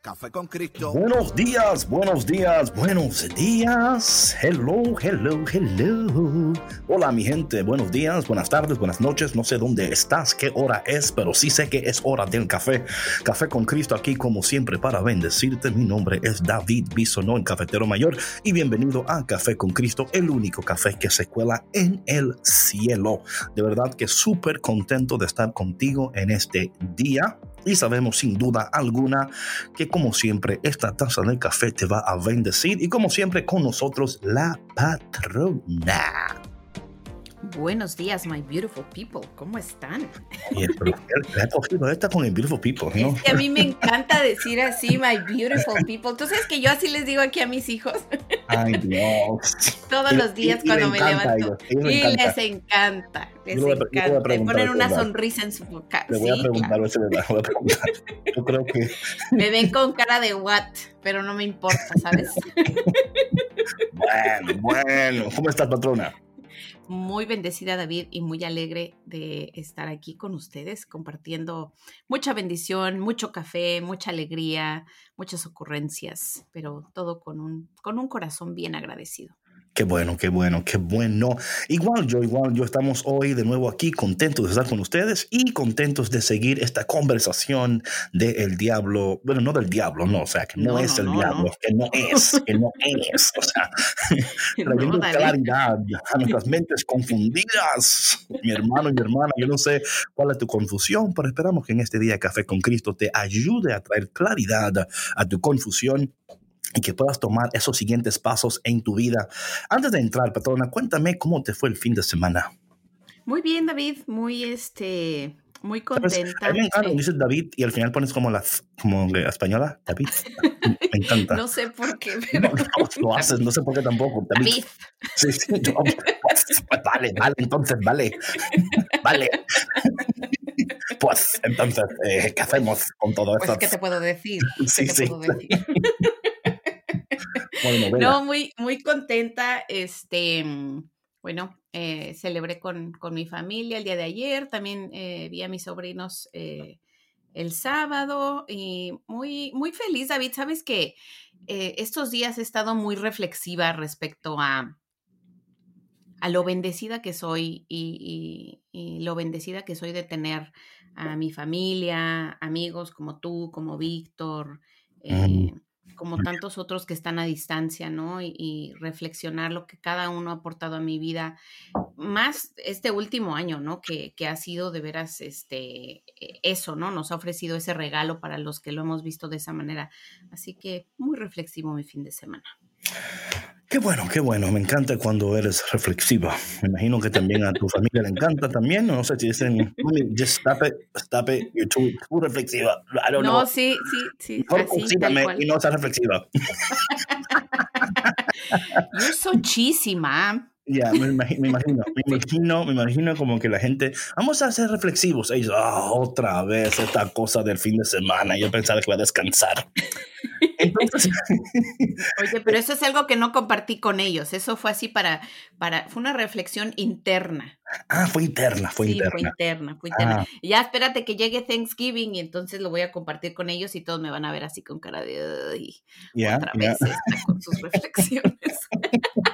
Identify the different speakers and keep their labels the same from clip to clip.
Speaker 1: Café con Cristo.
Speaker 2: Buenos días, buenos días, buenos días. Hello, hello, hello. Hola mi gente, buenos días, buenas tardes, buenas noches. No sé dónde estás, qué hora es, pero sí sé que es hora del café. Café con Cristo aquí como siempre para bendecirte. Mi nombre es David Bisonó, el cafetero mayor, y bienvenido a Café con Cristo, el único café que se cuela en el cielo. De verdad que súper contento de estar contigo en este día y sabemos sin duda alguna que como siempre esta taza de café te va a bendecir y como siempre con nosotros la patrona.
Speaker 3: Buenos días, my beautiful people. ¿Cómo están?
Speaker 2: Oye, pero ha cogido esta con el beautiful people, ¿no?
Speaker 3: Es que a mí me encanta decir así, my beautiful people. Tú sabes que yo así les digo aquí a mis hijos.
Speaker 2: Ay, Dios.
Speaker 3: Todos los días
Speaker 2: Y- y
Speaker 3: cuando
Speaker 2: le
Speaker 3: me
Speaker 2: encanta
Speaker 3: levanto.
Speaker 2: ellos, ellos
Speaker 3: y
Speaker 2: les
Speaker 3: les encanta. Les
Speaker 2: Yo
Speaker 3: encanta. Le
Speaker 2: preguntar
Speaker 3: ponen una sonrisa en su boca.
Speaker 2: Le voy a
Speaker 3: Sí,
Speaker 2: preguntar,
Speaker 3: claro.
Speaker 2: a le da- voy a preguntar. Yo creo que,
Speaker 3: Me ven con cara de what, pero no me importa, ¿sabes?
Speaker 2: bueno, bueno. ¿Cómo estás, patrona?
Speaker 3: Muy bendecida David y muy alegre de estar aquí con ustedes compartiendo mucha bendición, mucho café, mucha alegría, muchas ocurrencias, pero todo con un, con un corazón bien agradecido.
Speaker 2: Qué bueno, qué bueno, qué bueno. Igual yo, igual yo estamos hoy de nuevo aquí contentos de estar con ustedes y contentos de seguir esta conversación del diablo. Bueno, no del diablo, no, o sea, que no,
Speaker 3: No,
Speaker 2: es
Speaker 3: no,
Speaker 2: el
Speaker 3: no,
Speaker 2: diablo, que no es, que no es. O sea, trayendo claridad a nuestras mentes confundidas. Mi hermano y mi hermana, yo no sé cuál es tu confusión, pero esperamos que en este día Café con Cristo te ayude a traer claridad a tu confusión y que puedas tomar esos siguientes pasos en tu vida. Antes de entrar, patrona, cuéntame cómo te fue el fin de semana.
Speaker 3: Muy bien, David, muy este, muy contenta.
Speaker 2: A mí me encanta dices David y al final pones como la como la española, David. Me encanta.
Speaker 3: no sé por qué,
Speaker 2: No,
Speaker 3: pero
Speaker 2: no, lo haces, no sé por qué tampoco. David.
Speaker 3: David,
Speaker 2: Sí, sí, yo- pues vale, vale, entonces vale. Vale. Pues entonces, eh, ¿qué hacemos con todo
Speaker 3: pues
Speaker 2: esto?
Speaker 3: qué te puedo decir,
Speaker 2: Sí,
Speaker 3: ¿Qué te
Speaker 2: sí.
Speaker 3: puedo decir? No, muy, muy contenta. Este, mm, bueno, eh, celebré con, con mi familia el día de ayer. También eh, vi a mis sobrinos eh, el sábado y muy, muy feliz, David. Sabes que eh, estos días he estado muy reflexiva respecto a, a lo bendecida que soy y, y- y lo bendecida que soy de tener a mi familia, amigos como tú, como Víctor, eh, como tantos otros que están a distancia, ¿no? Y, y reflexionar lo que cada uno ha aportado a mi vida, más este último año, ¿no? Que, que ha sido de veras este, eh, eso, ¿no? Nos ha ofrecido ese regalo para los que lo hemos visto de esa manera. Así que muy reflexivo mi fin de semana.
Speaker 2: Qué bueno, qué bueno. Me encanta cuando eres reflexiva. Me imagino que también a tu familia le encanta también. No sé si dicen, "Mami, just stop it, stop it, you're too, too reflexiva. I don't
Speaker 3: No,
Speaker 2: know.
Speaker 3: sí, sí, sí,
Speaker 2: Mejor y no seas reflexiva.
Speaker 3: You're so cheesy.
Speaker 2: Ya, me, imagi- me imagino, me imagino, me imagino como que la gente, vamos a ser reflexivos. Ellos, "Ah, otra vez esta cosa del fin de semana. Yo pensaba que iba a descansar. Entonces,
Speaker 3: Oye, pero eso es algo que no compartí con ellos. Eso fue así para, para, fue una reflexión interna.
Speaker 2: ah, fue interna, fue
Speaker 3: sí,
Speaker 2: interna.
Speaker 3: fue interna, fue interna.
Speaker 2: Ah.
Speaker 3: Y Ya espérate que llegue Thanksgiving y entonces lo voy a compartir con ellos y todos me van a ver así con cara de "Ay,
Speaker 2: Ya,
Speaker 3: otra vez esta con sus reflexiones.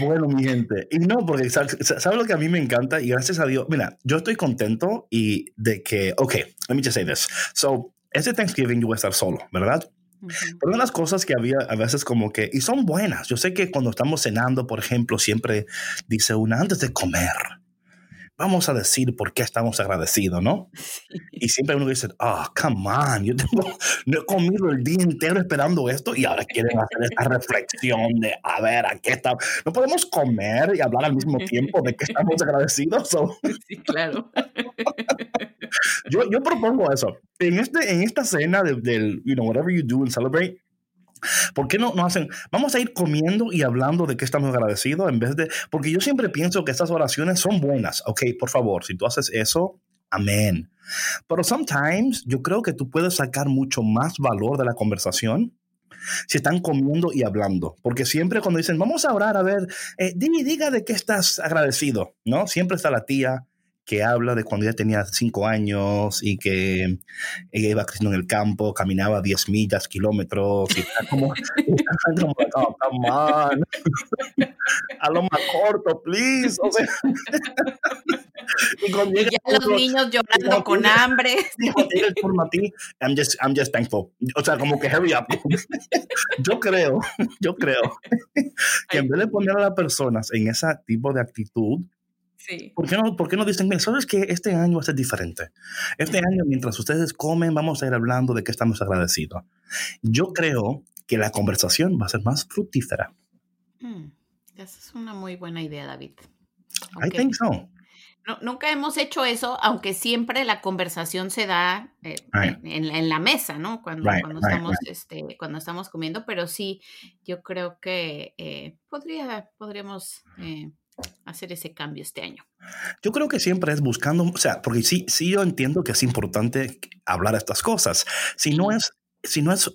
Speaker 2: Bueno, mi gente. Y no, porque ¿sabes sabe lo que a mí me encanta? Y gracias a Dios, mira, yo estoy contento y de que, ok, let me just say this. So, este Thanksgiving yo voy a estar solo, ¿verdad? Pero una de las cosas que había a veces como que, y son buenas, yo sé que cuando estamos cenando, por ejemplo, siempre dice una antes de comer, vamos a decir por qué estamos agradecidos, ¿no? Y siempre uno dice, ah, oh, come on, yo tengo, no he comido el día entero esperando esto y ahora quieren hacer esta reflexión de, a ver, ¿a qué estamos? No podemos comer y hablar al mismo tiempo de que estamos agradecidos.
Speaker 3: Sí, claro.
Speaker 2: yo, yo propongo eso. En, este, en esta cena del, you know, whatever you do and celebrate, ¿Por qué no, no hacen? Vamos a ir comiendo y hablando de qué estamos agradecidos en vez de. Porque yo siempre pienso que estas oraciones son buenas. Ok, por favor, si tú haces eso, amén. Pero sometimes yo creo que tú puedes sacar mucho más valor de la conversación si están comiendo y hablando. Porque siempre cuando dicen, vamos a orar, a ver, eh, diga de qué estás agradecido, ¿no? Siempre está la tía, que habla de cuando ella tenía cinco años y que ella iba creciendo en el campo, caminaba 10 millas, kilómetros, y está como, como oh, come on. a lo más corto, please. O sea,
Speaker 3: y, cuando llega ya los niños llorando con hambre.
Speaker 2: el I'm just, I'm just thankful. O sea, como que hurry up. yo creo, yo creo que en vez de poner a las personas en ese tipo de actitud, ¿Por, qué no, ¿Por qué no dicen, mira, sabes que este año va a ser diferente? Este año, mientras ustedes comen, vamos a ir hablando de que estamos agradecidos. Yo creo que la conversación va a ser más fructífera.
Speaker 3: Mm, esa es una muy buena idea, David.
Speaker 2: I think so.
Speaker 3: nunca hemos hecho eso, aunque siempre la conversación se da eh, en, la mesa, ¿no? Cuando, cuando estamos, Este, cuando estamos comiendo, pero sí, yo creo que eh, podría, podríamos eh, hacer ese cambio este año?
Speaker 2: Yo creo que siempre es buscando, o sea, porque sí, sí yo entiendo que es importante hablar estas cosas. Si no es, si no es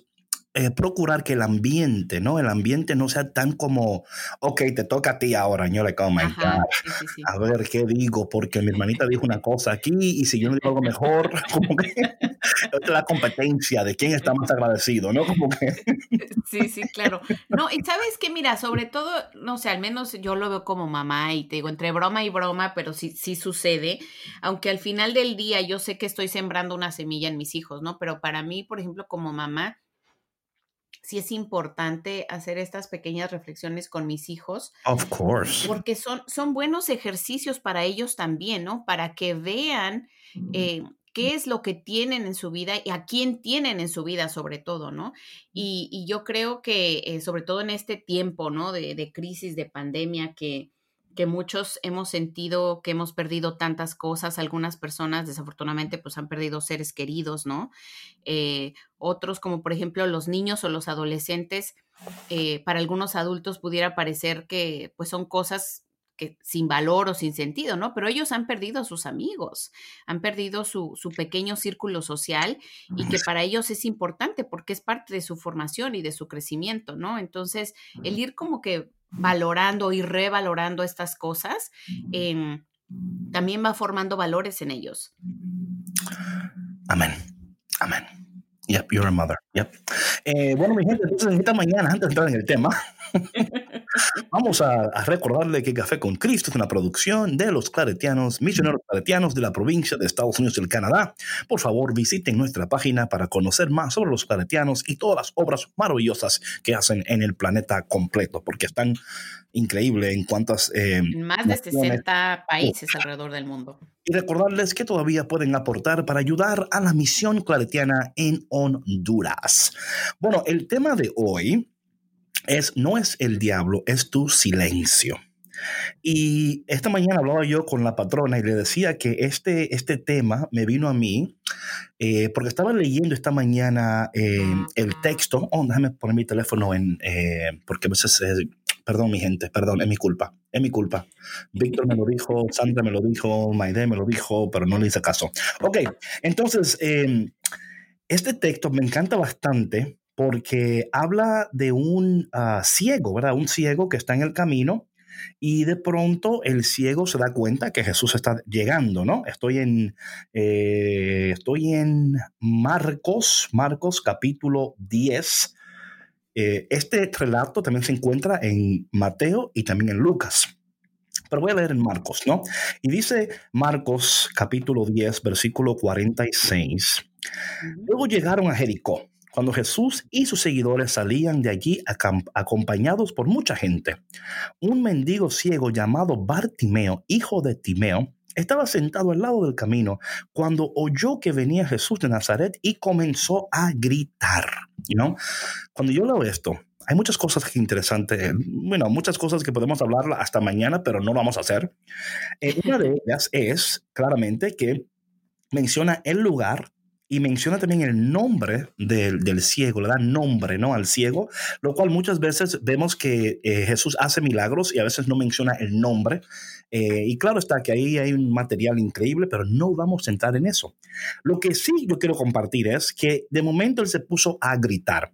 Speaker 2: eh, procurar que el ambiente, ¿no? El ambiente no sea tan como, ok, te toca a ti ahora, yo le como, a ver qué digo, porque mi hermanita dijo una cosa aquí y si yo no digo algo mejor, como que es la competencia de quién está más agradecido, ¿no? Como que...
Speaker 3: Sí, sí, claro. No, y sabes que, mira, sobre todo, no sé, al menos yo lo veo como mamá y te digo, entre broma y broma, pero sí, sí sucede, aunque al final del día yo sé que estoy sembrando una semilla en mis hijos, ¿no? Pero para mí, por ejemplo, como mamá, sí es importante hacer estas pequeñas reflexiones con mis hijos.
Speaker 2: Of course.
Speaker 3: Porque son, son buenos ejercicios para ellos también, ¿no? Para que vean eh, qué es lo que tienen en su vida y a quién tienen en su vida sobre todo, ¿no? Y, yo creo que eh, sobre todo en este tiempo, ¿no? De, de crisis, de pandemia, que que muchos hemos sentido que hemos perdido tantas cosas, algunas personas desafortunadamente pues han perdido seres queridos, ¿no? Eh, otros como por ejemplo los niños o los adolescentes, eh, para algunos adultos pudiera parecer que pues son cosas que sin valor o sin sentido, ¿no? Pero ellos han perdido a sus amigos, han perdido su, su, pequeño círculo social y que para ellos es importante porque es parte de su formación y de su crecimiento, ¿no? Entonces, el ir como que valorando y revalorando estas cosas, em, también va formando valores en ellos.
Speaker 2: Amén. Amén. Yep, you're a mother. Yep. Eh, bueno, mi gente, entonces esta mañana, antes de entrar en el tema, Vamos a, recordarle que Café con Cristo es una producción de los claretianos, misioneros claretianos de la provincia de Estados Unidos y el Canadá. Por favor, visiten nuestra página para conocer más sobre los claretianos y todas las obras maravillosas que hacen en el planeta completo, porque están increíbles en cuantas...
Speaker 3: Eh, más de 60 países alrededor del mundo.
Speaker 2: Y recordarles que todavía pueden aportar para ayudar a la misión claretiana en Honduras. Bueno, el tema de hoy es, no es el diablo, es tu silencio. Y esta mañana hablaba yo con la patrona y le decía que este, este tema me vino a mí eh, porque estaba leyendo esta mañana eh, el texto. Oh, déjame poner mi teléfono en. Eh, porque a veces. perdón, mi gente, perdón, es mi culpa. Es mi culpa. Víctor me lo dijo, Sandra me lo dijo, Maide me lo dijo, pero no le hice caso. Ok, entonces, este texto me encanta bastante porque habla de un ah, ciego, ¿verdad? Un ciego que está en el camino y de pronto el ciego se da cuenta que Jesús está llegando, ¿no? Estoy en, eh, estoy en Marcos, Marcos capítulo 10. Eh, este relato también se encuentra en Mateo y también en Lucas. Pero voy a leer en Marcos, ¿no? Y dice Marcos capítulo 10, versículo 46. Luego llegaron a Jericó cuando Jesús y sus seguidores salían de allí acompañados por mucha gente. Un mendigo ciego llamado Bartimeo, hijo de Timeo, estaba sentado al lado del camino cuando oyó que venía Jesús de Nazaret y comenzó a gritar. You Cuando yo leo esto, hay muchas cosas interesantes, bueno, muchas cosas que podemos hablar hasta mañana, pero no lo vamos a hacer. Eh, una de ellas es claramente que menciona el lugar y menciona también el nombre del, del, ciego, le da nombre ¿no? al ciego, lo cual muchas veces vemos que eh, Jesús hace milagros y a veces no menciona el nombre. Eh, y claro está que ahí hay un material increíble, pero no vamos a entrar en eso. Lo que sí yo quiero compartir es que de momento él se puso a gritar.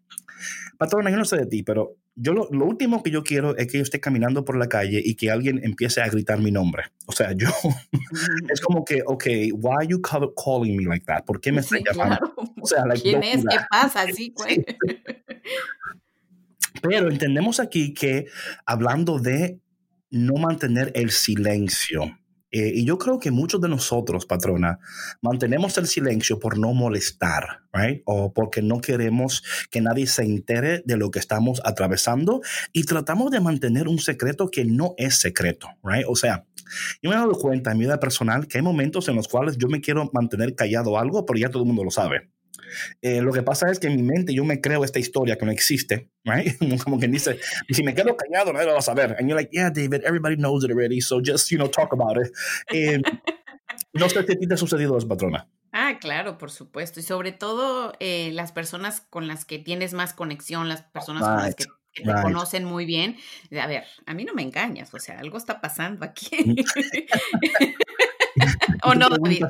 Speaker 2: Patrona, yo no sé de ti, pero yo lo, último que yo quiero es que yo esté caminando por la calle y que alguien empiece a gritar mi nombre. O sea, yo es como que, ok, why are you calling me like that? ¿Por qué me estás llamando?
Speaker 3: O sea, ¿quién es? ¿Qué pasa? Sí, pues.
Speaker 2: Pero entendemos aquí que hablando de no mantener el silencio, eh, y yo creo que muchos de nosotros, patrona, mantenemos el silencio por no molestar, right? O porque no queremos que nadie se entere de lo que estamos atravesando y tratamos de mantener un secreto que no es secreto, right? O sea, yo me he dado cuenta en mi vida personal que hay momentos en los cuales yo me quiero mantener callado algo, pero ya todo el mundo lo sabe. Eh, lo que pasa es que en mi mente yo me creo esta historia que no existe, right? Como quien dice, si me quedo callado, nadie lo va a saber. And you're like, yeah, David, everybody knows it already, so just, you know, talk about it. Eh, no sé si te ha sucedido eso, patrona.
Speaker 3: Ah, claro, por supuesto. Y sobre todo eh, las personas con las que tienes más conexión, las personas con las que te conocen muy bien. A ver, a mí no me engañas, o sea, algo está pasando aquí. o no, David.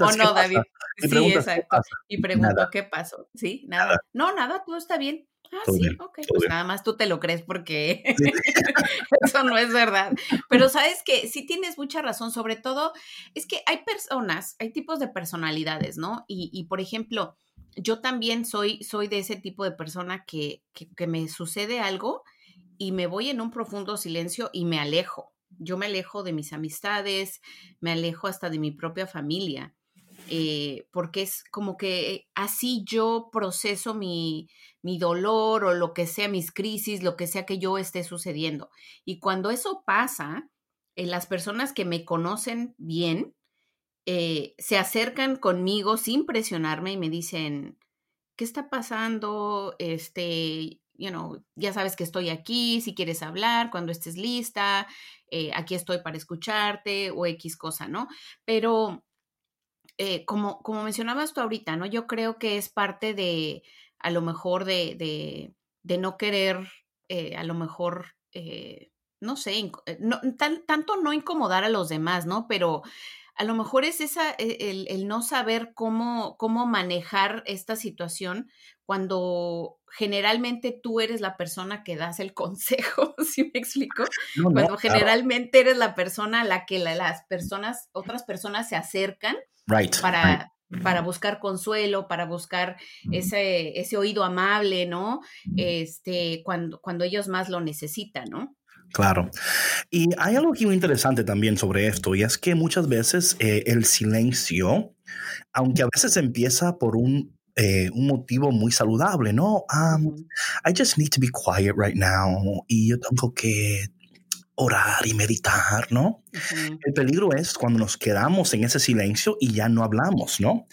Speaker 3: o no, David. Sí, exacto. Y pregunto, ¿qué pasó? Sí, nada. No, nada, todo está bien. Ah, sí, ok, pues nada más tú te lo crees porque eso no es verdad. Pero sabes que sí tienes mucha razón, sobre todo es que hay personas, hay tipos de personalidades, ¿no? Y, y por ejemplo, yo también soy, soy de ese tipo de persona que, que, que me sucede algo y me voy en un profundo silencio y me alejo. Yo me alejo de mis amistades, me alejo hasta de mi propia familia, eh, porque es como que así yo proceso mi, mi dolor o lo que sea, mis crisis, lo que sea que yo esté sucediendo. Y cuando eso pasa, eh, las personas que me conocen bien eh, se acercan conmigo sin presionarme y me dicen, ¿qué está pasando? Este, you know, ya sabes que estoy aquí, si quieres hablar, cuando estés lista, eh, aquí estoy para escucharte o X cosa, ¿no? Pero eh, como, como mencionabas tú ahorita, ¿no? Yo creo que es parte de, a lo mejor, de, de, no querer, eh, a lo mejor, no sé, no, tanto no incomodar a los demás, ¿no? Pero a lo mejor es esa, e, el, el, no saber cómo, cómo manejar esta situación cuando generalmente tú eres la persona que das el consejo, ¿sí me explico? cuando generalmente eres la persona a la que las personas, otras personas se acercan para, para buscar consuelo, para buscar ese, ese oído amable, ¿no? Este, cuando, cuando ellos más lo necesitan, ¿no?
Speaker 2: Claro. Y hay algo muy interesante también sobre esto, y es que muchas veces eh, el silencio, aunque a veces empieza por un eh, un motivo muy saludable, ¿no? Um, I just need to be quiet right now y yo tengo que orar y meditar, ¿no? El peligro es cuando nos quedamos en ese silencio y ya no hablamos, ¿no?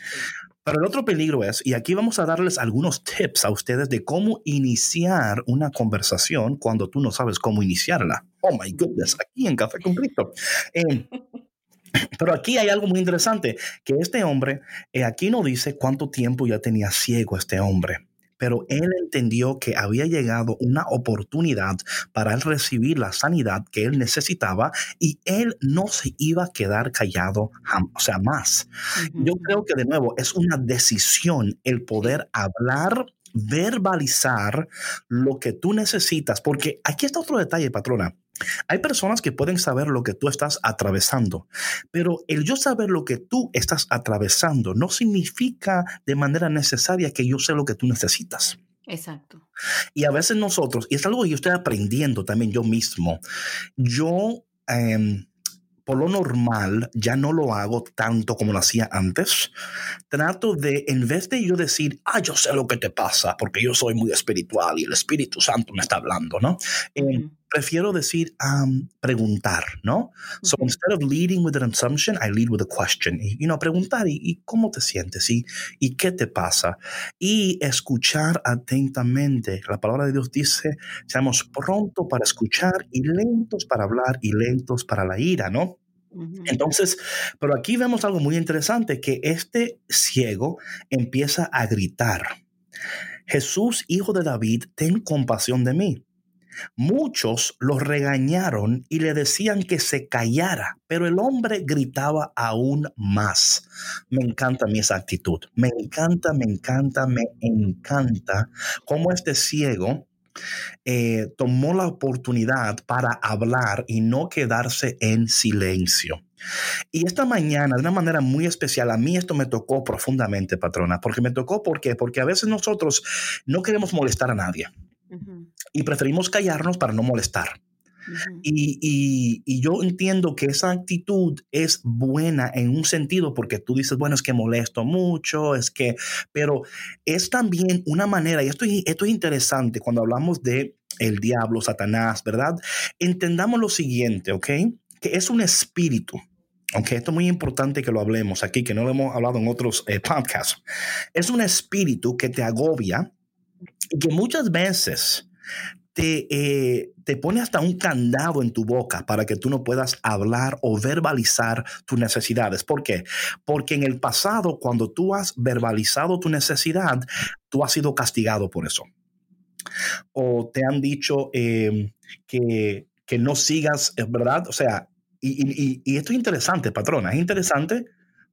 Speaker 2: Pero el otro peligro es, y aquí vamos a darles algunos tips a ustedes de cómo iniciar una conversación cuando tú no sabes cómo iniciarla. Oh my goodness, aquí en Café con Cristo. Eh, pero aquí hay algo muy interesante, que este hombre, eh, aquí no dice cuánto tiempo ya tenía ciego este hombre, pero él entendió que había llegado una oportunidad para él recibir la sanidad que él necesitaba y él no se iba a quedar callado, o sea, más. Yo creo que de nuevo es una decisión el poder hablar verbalizar lo que tú necesitas, porque aquí está otro detalle, patrona. Hay personas que pueden saber lo que tú estás atravesando, pero el yo saber lo que tú estás atravesando no significa de manera necesaria que yo sé lo que tú necesitas.
Speaker 3: Exacto.
Speaker 2: Y a veces nosotros, y es algo que yo estoy aprendiendo también yo mismo, yo... Em, por lo normal ya no lo hago tanto como lo hacía antes. Trato de, en vez de yo decir, ah, yo sé lo que te pasa, porque yo soy muy espiritual y el Espíritu Santo me está hablando, ¿no? Em, prefiero decir preguntar, ¿no? So instead of leading with an assumption, I lead with a question. Y, you know, preguntar, ¿y, cómo te sientes? ¿Y, ¿Y qué te pasa? Y escuchar atentamente. La palabra de Dios dice, seamos pronto para escuchar y lentos para hablar y lentos para la ira, ¿no? Entonces, pero aquí vemos algo muy interesante, que este ciego empieza a gritar, Jesús, hijo de David, ten compasión de mí. Muchos lo regañaron y le decían que se callara, pero el hombre gritaba aún más. Me encanta mi esa actitud. Me encanta, me encanta, me encanta cómo este ciego eh, tomó la oportunidad para hablar y no quedarse en silencio. Y esta mañana, de una manera muy especial, a mí esto me tocó profundamente, patrona, porque me tocó. Porque a veces nosotros no queremos molestar a nadie y preferimos callarnos para no molestar. y, yo entiendo que esa actitud es buena en un sentido porque tú dices, bueno, es que molesto mucho, es que, pero es también una manera, y esto, esto es interesante cuando hablamos de el diablo, Satanás, ¿verdad? Entendamos lo siguiente, ¿ok? Que es un espíritu. Aunque esto es muy importante que lo hablemos aquí, que no lo hemos hablado en otros eh, podcasts. Es un espíritu que te agobia y que muchas veces te, eh, te pone hasta un candado en tu boca para que tú no puedas hablar o verbalizar tus necesidades. ¿Por qué? Porque en el pasado, cuando tú has verbalizado tu necesidad, tú has sido castigado por eso. O te han dicho eh, que, que no sigas, ¿verdad? O sea, y, esto es interesante, patrona, es interesante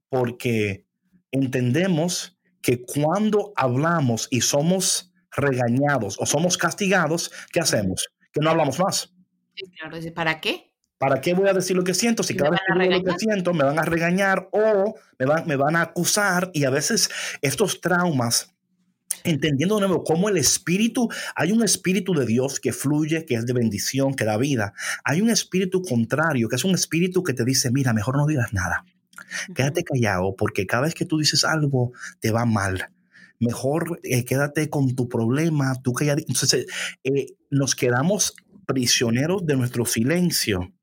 Speaker 2: porque entendemos que cuando hablamos y somos regañados o somos castigados, ¿qué hacemos? Que no hablamos más.
Speaker 3: claro, ¿para qué?
Speaker 2: ¿Para qué voy a decir lo que siento? Si cada vez que digo lo que siento me van a regañar o me van, me van a acusar y a veces estos traumas entendiendo de nuevo cómo el espíritu, hay un espíritu de Dios que fluye, que es de bendición, que da vida. Hay un espíritu contrario, que es un espíritu que te dice, mira, mejor no digas nada. Quédate callado porque cada vez que tú dices algo te va mal. Mejor eh, quédate con tu problema, tú callado. Entonces, eh, nos quedamos prisioneros de nuestro silencio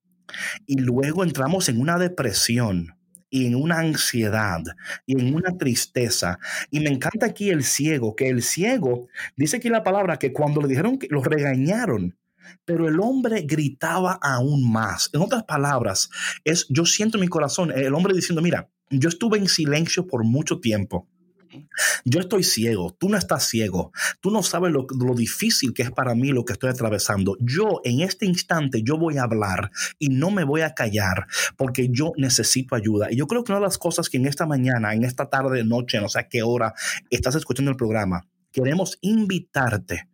Speaker 2: y luego entramos en una depresión y en una ansiedad y en una tristeza. Y me encanta aquí el ciego, que el ciego, dice aquí la palabra, que cuando le dijeron que lo regañaron, pero el hombre gritaba aún más. En otras palabras, es yo siento en mi corazón el hombre diciendo, mira, yo estuve en silencio por mucho tiempo. Yo estoy ciego, tú no estás ciego, tú no sabes lo, difícil que es para mí lo que estoy atravesando. Yo en este instante yo voy a hablar y no me voy a callar porque yo necesito ayuda. Y yo creo que una de las cosas que en esta mañana, en esta tarde, noche, no sé a qué hora estás escuchando el programa, queremos invitarte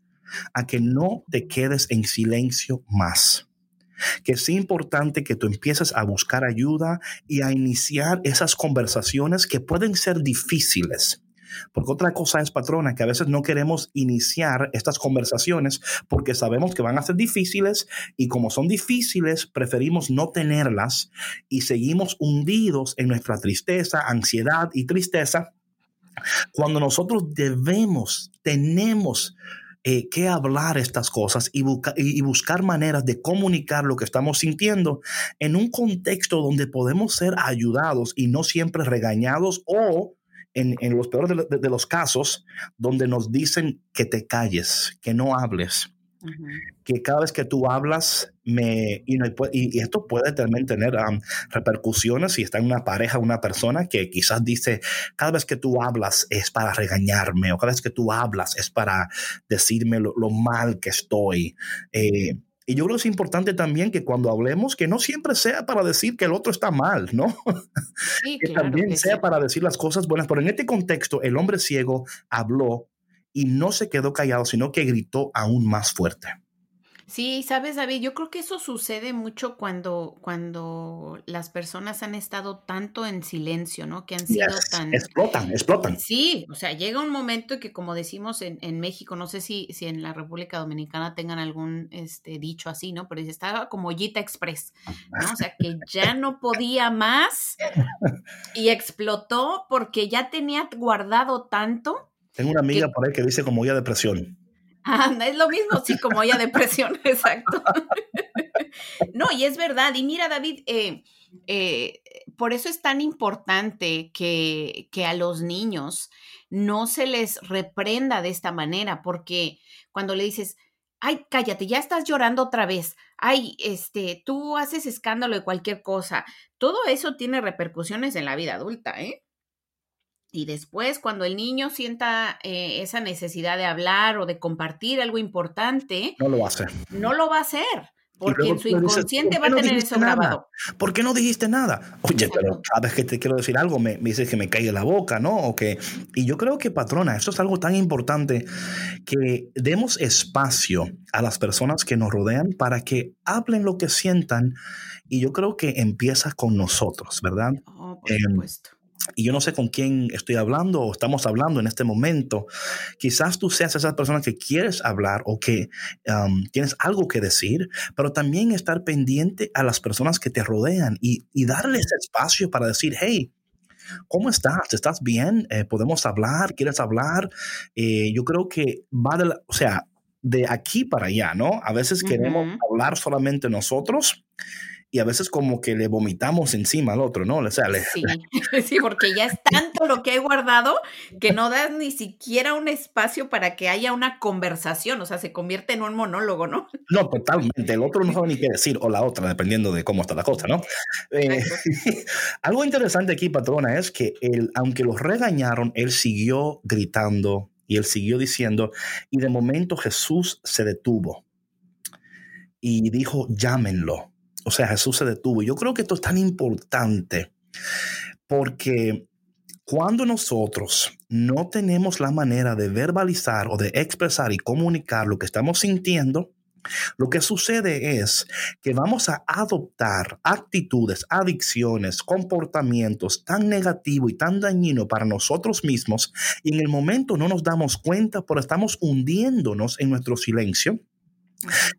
Speaker 2: a que no te quedes en silencio más que es importante que tú empieces a buscar ayuda y a iniciar esas conversaciones que pueden ser difíciles. Porque otra cosa es, patrona, que a veces no queremos iniciar estas conversaciones porque sabemos que van a ser difíciles y como son difíciles, preferimos no tenerlas y seguimos hundidos en nuestra tristeza, ansiedad y tristeza. Cuando nosotros debemos, tenemos eh, que hablar estas cosas y, y, buscar maneras de comunicar lo que estamos sintiendo en un contexto donde podemos ser ayudados y no siempre regañados o en, en los peores de, los casos, donde nos dicen que te calles, que no hables. Que cada vez que tú hablas, me, y, y, esto puede también tener repercusiones si está en una pareja, una persona que quizás dice, cada vez que tú hablas es para regañarme, o cada vez que tú hablas es para decirme lo, mal que estoy. Eh, y yo creo que es importante también que cuando hablemos, que no siempre sea para decir que el otro está mal, ¿no? que también sea para decir las cosas buenas. Pero en este contexto, el hombre ciego habló y no se quedó callado, sino que gritó aún más fuerte.
Speaker 3: Sí, sabes, David, yo creo que eso sucede mucho cuando, cuando las personas han estado tanto en silencio, ¿no? Que han sido tan...
Speaker 2: Explotan, explotan.
Speaker 3: Sí, o sea, llega un momento que como decimos en, en México, no sé si, si en la República Dominicana tengan algún este, dicho así, ¿no? Pero estaba como Ollita Express, ¿no? O sea, que ya no podía más y explotó porque ya tenía guardado tanto.
Speaker 2: Tengo una amiga por ahí que dice como ya depresión.
Speaker 3: Es lo mismo, sí, como ya depresión, exacto. no, y es verdad. Y mira, David, eh, eh, por eso es tan importante que, que a los niños no se les reprenda de esta manera, porque cuando le dices, ay, cállate, ya estás llorando otra vez, ay, este, tú haces escándalo de cualquier cosa, todo eso tiene repercusiones en la vida adulta, ¿eh? Y después, cuando el niño sienta eh, esa necesidad de hablar o de compartir algo importante,
Speaker 2: no lo va a hacer.
Speaker 3: No lo va a hacer. Porque en su inconsciente va a tener eso grabado.
Speaker 2: ¿Por qué no dijiste nada? Oye, pero sabes que te quiero decir algo, me, me, dices que me caiga la boca, ¿no? O que, y yo creo que, patrona, esto es algo tan importante que demos espacio a las personas que nos rodean para que hablen lo que sientan. Y yo creo que empieza con nosotros, ¿verdad?
Speaker 3: Oh, por em, supuesto
Speaker 2: y yo no sé con quién estoy hablando o estamos hablando en este momento. Quizás tú seas esa persona que quieres hablar o que um, tienes algo que decir, pero también estar pendiente a las personas que te rodean y, y darles espacio para decir, hey, ¿Cómo estás? ¿Estás bien? Eh, ¿Podemos hablar? ¿Quieres hablar? Eh, yo creo que va de la, o sea, de aquí para allá, ¿no? A veces queremos hablar solamente nosotros y a veces como que le vomitamos encima al otro, ¿no? O sea,
Speaker 3: sí, sí, porque ya es tanto lo que he guardado que no das ni siquiera un espacio para que haya una conversación, o sea, se convierte en un monólogo, ¿no?
Speaker 2: No, totalmente, el otro no sabe ni qué decir, o la otra, dependiendo de cómo está la cosa, ¿no? Eh, algo interesante aquí, patrona, es que él, aunque los regañaron, él siguió gritando y él siguió diciendo, y de momento Jesús se detuvo y dijo, llámenlo. O sea, Jesús se detuvo. Yo creo que esto es tan importante porque cuando nosotros no tenemos la manera de verbalizar o de expresar y comunicar lo que estamos sintiendo, lo que sucede es que vamos a adoptar actitudes, adicciones, comportamientos tan negativos y tan dañinos para nosotros mismos y en el momento no nos damos cuenta, pero estamos hundiéndonos en nuestro silencio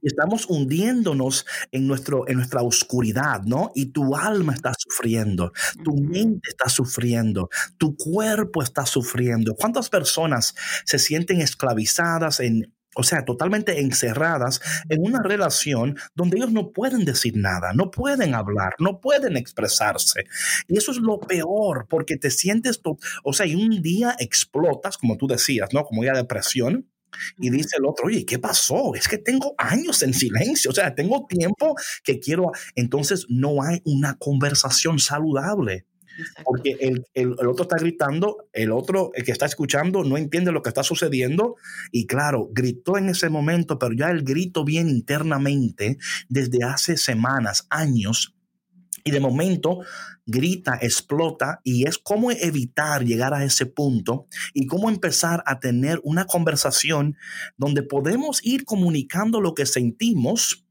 Speaker 2: Estamos hundiéndonos en, nuestro, en nuestra oscuridad, ¿no? Y tu alma está sufriendo, tu mente está sufriendo, tu cuerpo está sufriendo. ¿Cuántas personas se sienten esclavizadas en, o sea, totalmente encerradas en una relación donde ellos no pueden decir nada, no pueden hablar, no pueden expresarse. Y eso es lo peor, porque te sientes, o sea, y un día explotas, como tú decías, ¿no? Como ya depresión, y dice el otro, oye, ¿qué pasó? Es que tengo años en silencio, o sea, tengo tiempo que quiero, entonces no hay una conversación saludable. Porque el, el, otro está gritando, el otro el que está escuchando no entiende lo que está sucediendo y claro, gritó en ese momento, pero ya el grito viene internamente desde hace semanas, años y de momento grita, explota y es cómo evitar llegar a ese punto y cómo empezar a tener una conversación donde podemos ir comunicando lo que sentimos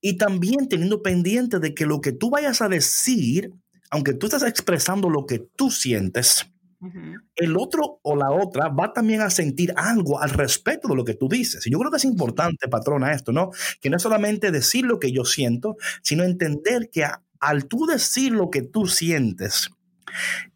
Speaker 2: y también teniendo pendiente de que lo que tú vayas a decir, aunque tú estás expresando lo que tú sientes, el otro o la otra va también a sentir algo al respecto de lo que tú dices. Y yo creo que es importante, patrona, esto, ¿no? Que no es solamente decir lo que yo siento, sino entender que al tú decir lo que tú sientes,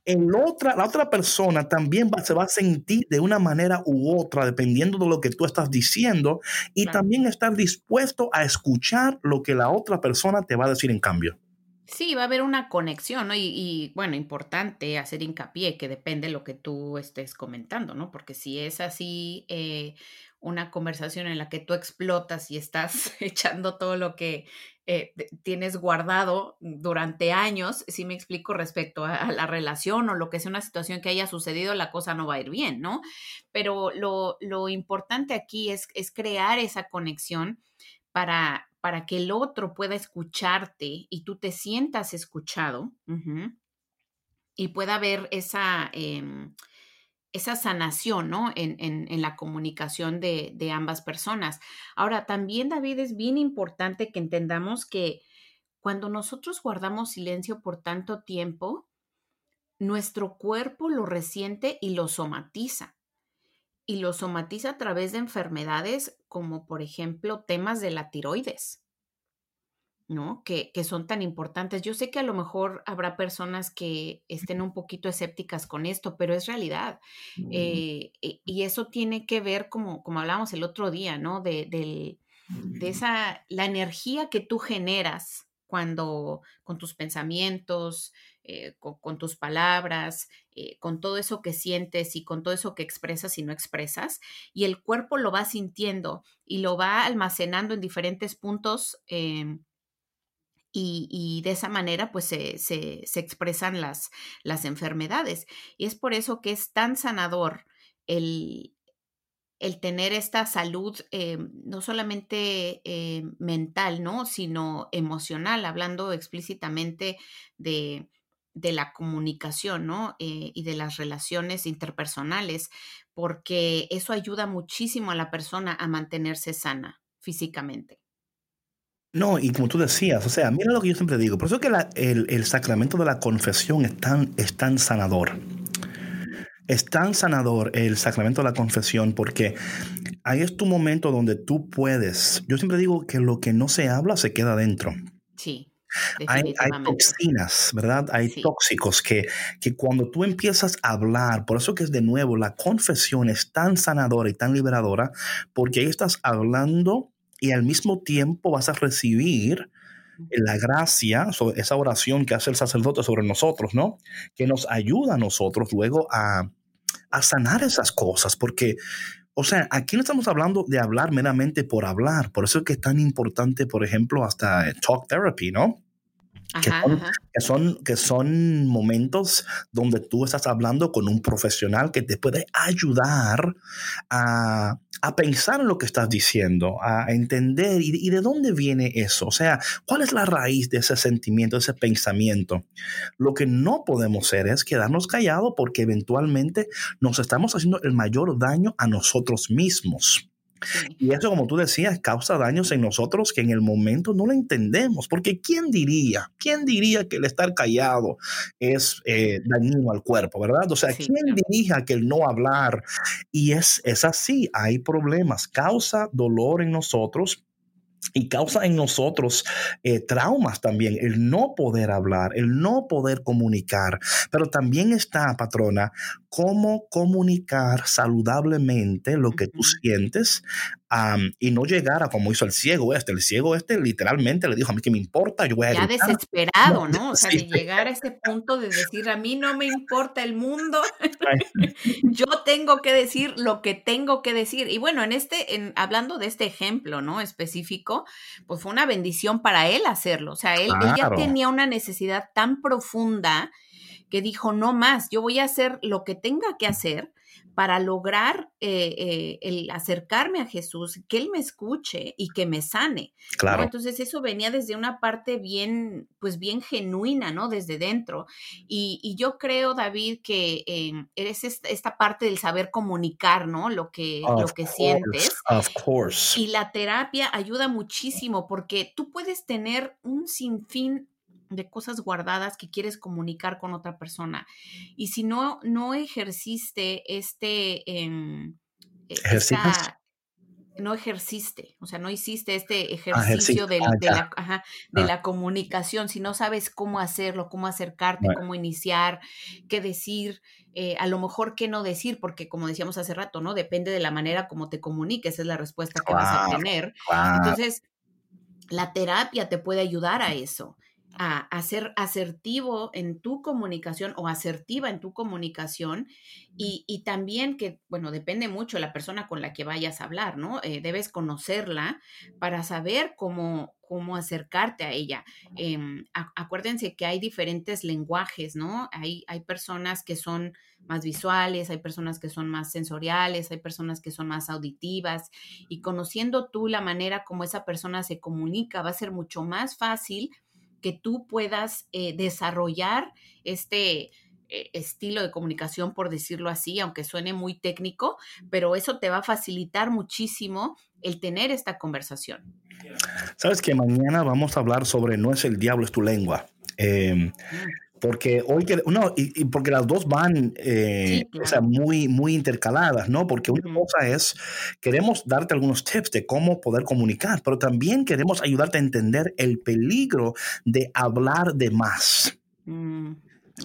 Speaker 2: el otra, la otra persona también se va a sentir de una manera u otra, dependiendo de lo que tú estás diciendo, y también estar dispuesto a escuchar lo que la otra persona te va a decir en cambio.
Speaker 3: Sí, va a haber una conexión, ¿no? Y, bueno, importante hacer hincapié que depende de lo que tú estés comentando, ¿no? Porque si es así, eh, una conversación en la que tú explotas y estás echando todo lo que eh, tienes guardado durante años, si me explico respecto a, la relación o lo que sea una situación que haya sucedido, la cosa no va a ir bien, ¿no? Pero lo, importante aquí es, es, crear esa conexión para, para que el otro pueda escucharte y tú te sientas escuchado y pueda haber esa... Em, esa sanación, ¿no? En, en, la comunicación de, de, ambas personas. Ahora, también, David, es bien importante que entendamos que cuando nosotros guardamos silencio por tanto tiempo, nuestro cuerpo lo resiente y lo somatiza. Y lo somatiza a través de enfermedades como, por ejemplo, temas de la tiroides. ¿No? Que, que, son tan importantes. Yo sé que a lo mejor habrá personas que estén un poquito escépticas con esto, pero es realidad. Eh, y eso tiene que ver, como, como hablábamos el otro día, ¿no? De, de, esa, la energía que tú generas cuando con tus pensamientos, eh, con, tus palabras, eh, con todo eso que sientes y con todo eso que expresas y no expresas, y el cuerpo lo va sintiendo y lo va almacenando en diferentes puntos y, de esa manera pues se, se, expresan las, las, enfermedades. Y es por eso que es tan sanador el, el tener esta salud eh, no solamente eh, mental, ¿no? sino emocional, hablando explícitamente de, de la comunicación ¿no? Eh, y de las relaciones interpersonales, porque eso ayuda muchísimo a la persona a mantenerse sana físicamente.
Speaker 2: No, y como tú decías, o sea, mira lo que yo siempre digo, por eso que el, sacramento de la confesión es tan, es tan sanador. Es tan sanador el sacramento de la confesión porque ahí es tu momento donde tú puedes. Yo siempre digo que lo que no se habla se queda dentro.
Speaker 3: Sí.
Speaker 2: Hay, hay, toxinas, ¿verdad? Hay tóxicos que, que cuando tú empiezas a hablar, por eso que es de nuevo, la confesión es tan sanadora y tan liberadora, porque ahí estás hablando y al mismo tiempo vas a recibir la gracia, esa oración que hace el sacerdote sobre nosotros, ¿no? Que nos ayuda a nosotros luego a, a sanar esas cosas, porque, o sea, aquí no estamos hablando de hablar meramente por hablar, por eso es que es tan importante, por ejemplo, hasta talk therapy, ¿no? Que, son, que, son, momentos donde tú estás hablando con un profesional que te puede ayudar a, a pensar en lo que estás diciendo, a entender y, y, de dónde viene eso. O sea, ¿cuál es la raíz de ese sentimiento, de ese pensamiento? Lo que no podemos hacer es quedarnos callados porque eventualmente nos estamos haciendo el mayor daño a nosotros mismos. Y eso, como tú decías, causa daños en nosotros que en el momento no lo entendemos, porque ¿quién diría? ¿Quién diría que el estar callado es eh, dañino al cuerpo, verdad? O sea, ¿quién diría que el no hablar? Y es, es así, hay problemas, causa dolor en nosotros y causa en nosotros eh, traumas también, el no poder hablar, el no poder comunicar, pero también está, patrona, cómo comunicar saludablemente lo que tú sientes y no llegar a como hizo el ciego este. El ciego este literalmente le dijo a mí que me importa, yo voy a...
Speaker 3: Ya desesperado, ¿no? O sea, de llegar a ese punto de decir, a mí no me importa el mundo, yo tengo que decir lo que tengo que decir. Y bueno, en este, en, hablando de este ejemplo, ¿no? Específico, pues fue una bendición para él hacerlo. O sea, él, él ya tenía una necesidad tan profunda que dijo, no más, yo voy a hacer lo que tenga que hacer para lograr eh, eh, el acercarme a Jesús, que Él me escuche y que me sane. Claro. Entonces eso venía desde una parte bien, pues bien genuina, ¿no? Desde dentro. Y, yo creo, David, que em, eres esta, parte del saber comunicar, ¿no? Lo que, lo que sientes.
Speaker 2: Of course.
Speaker 3: Y la terapia ayuda muchísimo porque tú puedes tener un sinfín de cosas guardadas que quieres comunicar con otra persona. Y si no, no ejerciste este... Eh, no ejerciste, o sea, no hiciste este ah, ejercicio de, ah, de, la, de ah. la, comunicación, si no sabes cómo hacerlo, cómo acercarte, cómo iniciar, qué decir, eh, a lo mejor qué no decir, porque como decíamos hace rato, ¿no? Depende de la manera como te comuniques, es la respuesta que vas a tener. Entonces, la terapia te puede ayudar a eso a, ser asertivo en tu comunicación o asertiva en tu comunicación y, también que, bueno, depende mucho la persona con la que vayas a hablar, ¿no? Eh, debes conocerla para saber cómo, cómo acercarte a ella. Em, acuérdense que hay diferentes lenguajes, ¿no? Hay, hay personas que son más visuales, hay personas que son más sensoriales, hay personas que son más auditivas y conociendo tú la manera como esa persona se comunica va a ser mucho más fácil que tú puedas eh, desarrollar este eh, estilo de comunicación, por decirlo así, aunque suene muy técnico, pero eso te va a facilitar muchísimo el tener esta conversación.
Speaker 2: Sabes que mañana vamos a hablar sobre no es el diablo, es tu lengua. Em, Porque hoy que, no, y, porque las dos van, eh, o sea, muy, muy intercaladas, ¿no? Porque una cosa es, queremos darte algunos tips de cómo poder comunicar, pero también queremos ayudarte a entender el peligro de hablar de más.
Speaker 3: Mm.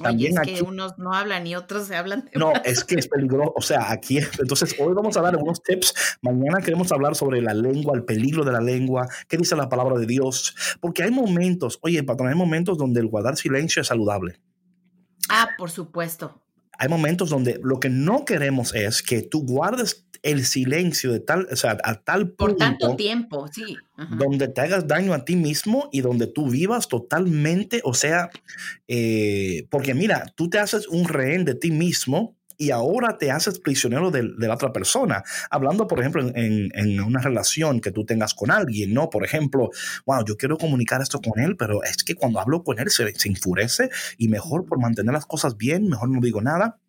Speaker 3: También es que unos no hablan y otros se hablan.
Speaker 2: no, es que es peligroso. O sea, aquí, entonces hoy vamos a dar algunos tips. Mañana queremos hablar sobre la lengua, el peligro de la lengua, qué dice la palabra de Dios. Porque hay momentos, oye, patrón, hay momentos donde el guardar silencio es saludable.
Speaker 3: Ah, por supuesto.
Speaker 2: Hay momentos donde lo que no queremos es que tú guardes el silencio de tal, o sea, a tal
Speaker 3: punto. Por tanto tiempo, sí.
Speaker 2: Donde te hagas daño a ti mismo y donde tú vivas totalmente, o sea, eh, porque mira, tú te haces un rehén de ti mismo y ahora te haces prisionero de, la otra persona. Hablando, por ejemplo, en, una relación que tú tengas con alguien, ¿no? Por ejemplo, wow, yo quiero comunicar esto con él, pero es que cuando hablo con él se, se enfurece y mejor por mantener las cosas bien, mejor no digo nada.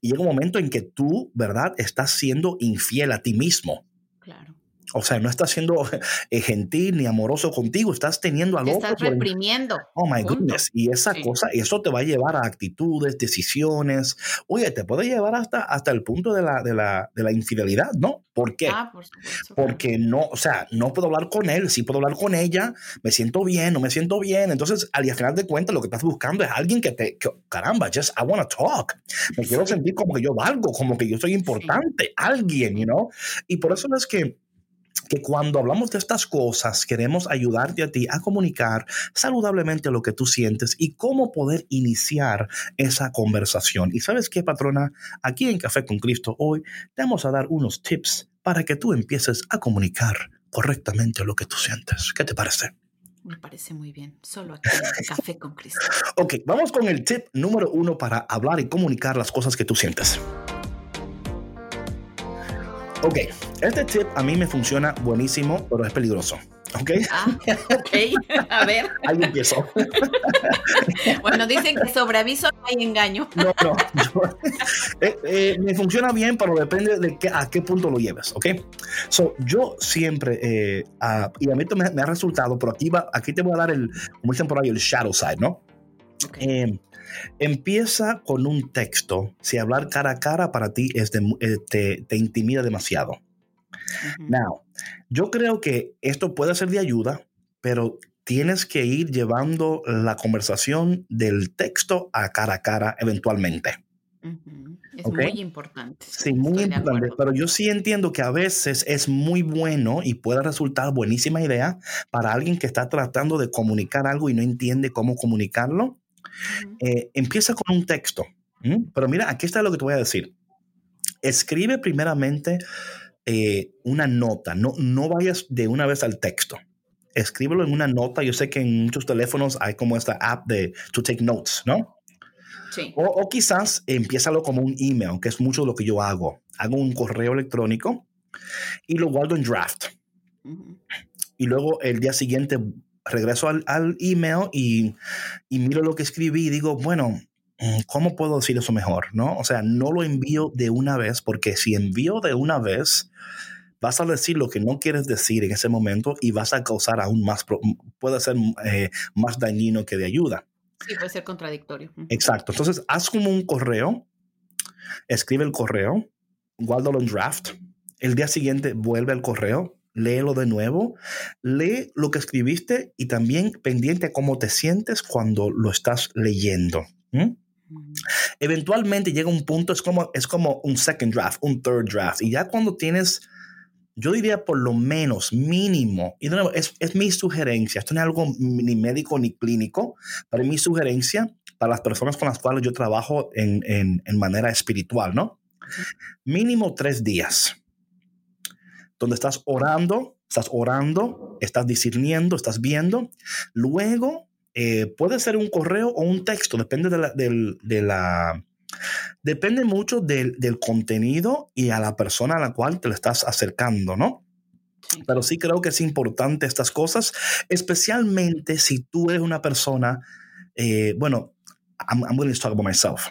Speaker 2: Y llega un momento en que tú, ¿verdad?, estás siendo infiel a ti mismo.
Speaker 3: Claro.
Speaker 2: O sea, no estás siendo eh, gentil ni amoroso contigo, estás teniendo al otro.
Speaker 3: Estás reprimiendo.
Speaker 2: Oh my goodness. Y esa cosa, eso te va a llevar a actitudes, decisiones. Oye, te puede llevar hasta, hasta el punto de la, de, la, de la infidelidad, ¿no? ¿Por qué?
Speaker 3: Ah, por supuesto,
Speaker 2: Porque no, o sea, no puedo hablar con él, sí puedo hablar con ella, me siento bien, no me siento bien. Entonces, al, final de cuentas, lo que estás buscando es alguien que te, caramba, just I want to talk. Me quiero sentir como que yo valgo, como que yo soy importante, alguien, you know? Y por eso es que que cuando hablamos de estas cosas queremos ayudarte a ti a comunicar saludablemente lo que tú sientes y cómo poder iniciar esa conversación. Y sabes qué, patrona, aquí en Café con Cristo hoy te vamos a dar unos tips para que tú empieces a comunicar correctamente lo que tú sientes. ¿Qué te parece?
Speaker 3: Me parece muy bien. Solo aquí en Café con Cristo.
Speaker 2: ok, vamos con el tip número uno para hablar y comunicar las cosas que tú sientes. Ok, este tip a mí me funciona buenísimo, pero es peligroso. ¿Ok?
Speaker 3: Ah, ok. A ver.
Speaker 2: Ahí empiezo.
Speaker 3: bueno, dicen que sobre aviso no hay engaño.
Speaker 2: no, no. Eh, eh, me funciona bien, pero depende de qué, a qué punto lo lleves. ¿Ok? So, yo siempre, eh, y a mí me, me, ha resultado, pero aquí, va, aquí te voy a dar el, como dicen por ahí, el shadow side, ¿no? Okay. Empieza con un texto. Si hablar cara a cara para ti es eh, te, intimida demasiado. Now, yo creo que esto puede ser de ayuda, pero tienes que ir llevando la conversación del texto a cara a cara eventualmente.
Speaker 3: Es muy importante.
Speaker 2: Sí, muy importante. Pero yo sí entiendo que a veces es muy bueno y puede resultar buenísima idea para alguien que está tratando de comunicar algo y no entiende cómo comunicarlo. Eh, empieza con un texto. Pero mira, aquí está lo que te voy a decir. Escribe primeramente eh, una nota. No, no vayas de una vez al texto. Escríbelo en una nota. Yo sé que en muchos teléfonos hay como esta app de to take notes, ¿no?
Speaker 3: Sí.
Speaker 2: O, o quizás empiézalo como un email, que es mucho lo que yo hago. Hago un correo electrónico y lo guardo en draft. Y luego el día siguiente regreso al, email y, miro lo que escribí y digo, bueno, mm, ¿cómo puedo decir eso mejor? ¿No? O sea, no lo envío de una vez porque si envío de una vez, vas a decir lo que no quieres decir en ese momento y vas a causar aún más, puede ser eh, más dañino que de ayuda.
Speaker 3: Sí, puede ser contradictorio.
Speaker 2: Exacto. Entonces, haz como un correo, escribe el correo, guárdalo en draft. El día siguiente vuelve al correo, léelo de nuevo, lee lo que escribiste y también pendiente a cómo te sientes cuando lo estás leyendo. Eventualmente llega un punto, es como, es como un second draft, un third draft, y ya cuando tienes, yo diría por lo menos mínimo, y de nuevo, es, es mi sugerencia, esto no es algo ni médico ni clínico, pero es mi sugerencia para las personas con las cuales yo trabajo en, en, en manera espiritual, ¿no? Mínimo tres días donde estás orando, estás orando, estás discerniendo, estás viendo. Luego, eh, puede ser un correo o un texto, depende de la... De, la depende mucho del, del, contenido y a la persona a la cual te le estás acercando, ¿no? Pero sí creo que es importante estas cosas, especialmente si tú eres una persona, eh, bueno, I'm, I'm going to talk about myself.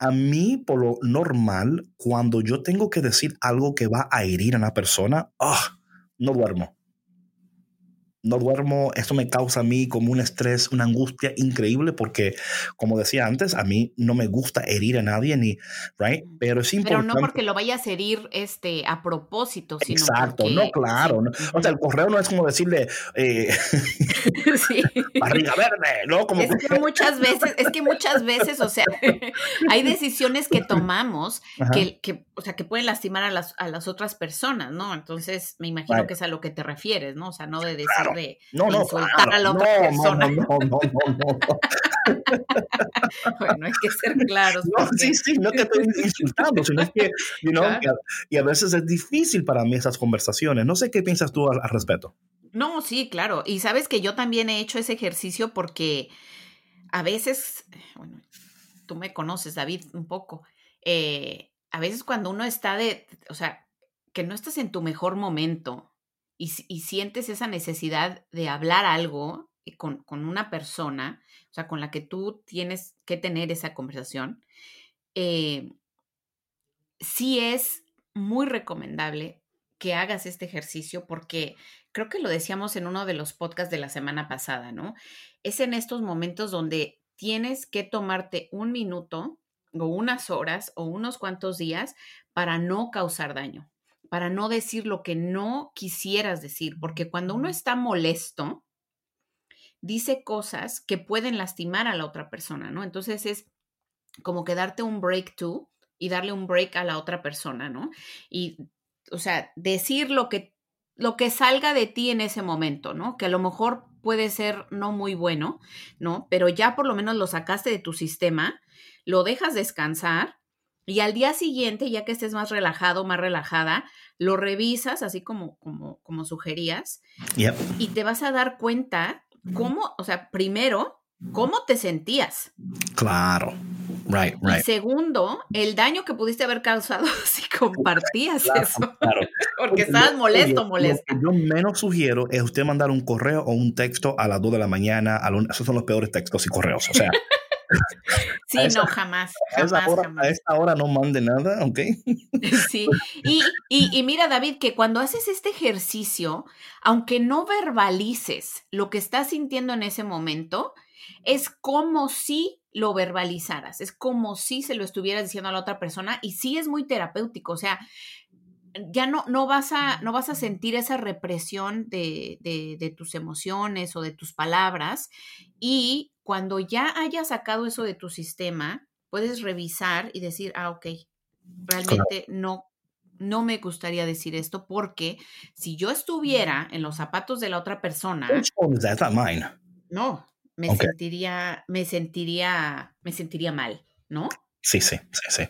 Speaker 2: A mí, por lo normal, cuando yo tengo que decir algo que va a herir a una persona, ah, no duermo. No duermo, esto me causa a mí como un estrés, una angustia increíble porque, como decía antes, a mí no me gusta herir a nadie, ni, right? Pero es importante.
Speaker 3: Pero no porque lo vayas a herir este, a propósito, sino
Speaker 2: Exacto, no, claro. O sea, el correo no es como decirle, eh, sí. barriga verde, ¿no? Como
Speaker 3: es que muchas veces, es que muchas veces, o sea, hay decisiones que tomamos que, que, o sea, que pueden lastimar a las, a las otras personas, ¿no? Entonces, me imagino que es a lo que te refieres, ¿no? O sea, no de decir de no, no, insultar a la otra no, persona. No, no, no, no, bueno, hay que ser claros.
Speaker 2: No, sí, sí, no te estoy insultando, sino es que, you know, y a veces es difícil para mí esas conversaciones. No sé qué piensas tú al, respecto.
Speaker 3: No, sí, claro. Y sabes que yo también he hecho ese ejercicio porque a veces, bueno, tú me conoces, David, un poco. Eh, a veces cuando uno está de, o sea, que no estás en tu mejor momento y, sientes esa necesidad de hablar algo eh, con, una persona, o sea, con la que tú tienes que tener esa conversación, eh, sí es muy recomendable que hagas este ejercicio porque creo que lo decíamos en uno de los podcasts de la semana pasada, ¿no? Es en estos momentos donde tienes que tomarte un minuto o unas horas o unos cuantos días para no causar daño para no decir lo que no quisieras decir, porque cuando uno está molesto, dice cosas que pueden lastimar a la otra persona, ¿no? Entonces es como que darte un break tú y darle un break a la otra persona, ¿no? Y, o sea, decir lo que, lo que salga de ti en ese momento, ¿no? Que a lo mejor puede ser no muy bueno, ¿no? Pero ya por lo menos lo sacaste de tu sistema, lo dejas descansar y al día siguiente, ya que estés más relajado, más relajada, lo revisas, así como, como, como sugerías, y te vas a dar cuenta cómo, o sea, primero, cómo te sentías.
Speaker 2: Claro. Right, right.
Speaker 3: Y segundo, el daño que pudiste haber causado si compartías eso. Claro. Porque estabas molesto, molesto.
Speaker 2: Lo que yo menos sugiero es usted mandar un correo o un texto a las 2 de la mañana. A esos son los peores textos y correos. O sea,
Speaker 3: Sí, no, jamás. a,
Speaker 2: esta hora, no mande nada, ¿ok?
Speaker 3: Sí, y, y, mira, David, que cuando haces este ejercicio, aunque no verbalices lo que estás sintiendo en ese momento, es como si lo verbalizaras, es como si se lo estuvieras diciendo a la otra persona y sí es muy terapéutico, o sea, ya no, no, vas, a, no vas a sentir esa represión de, de, de tus emociones o de tus palabras y cuando ya hayas sacado eso de tu sistema, puedes revisar y decir, ah, ok, realmente no, no me gustaría decir esto porque si yo estuviera en los zapatos de la otra persona, no, me sentiría, me sentiría, me sentiría mal, ¿no?
Speaker 2: Sí, sí, sí, sí.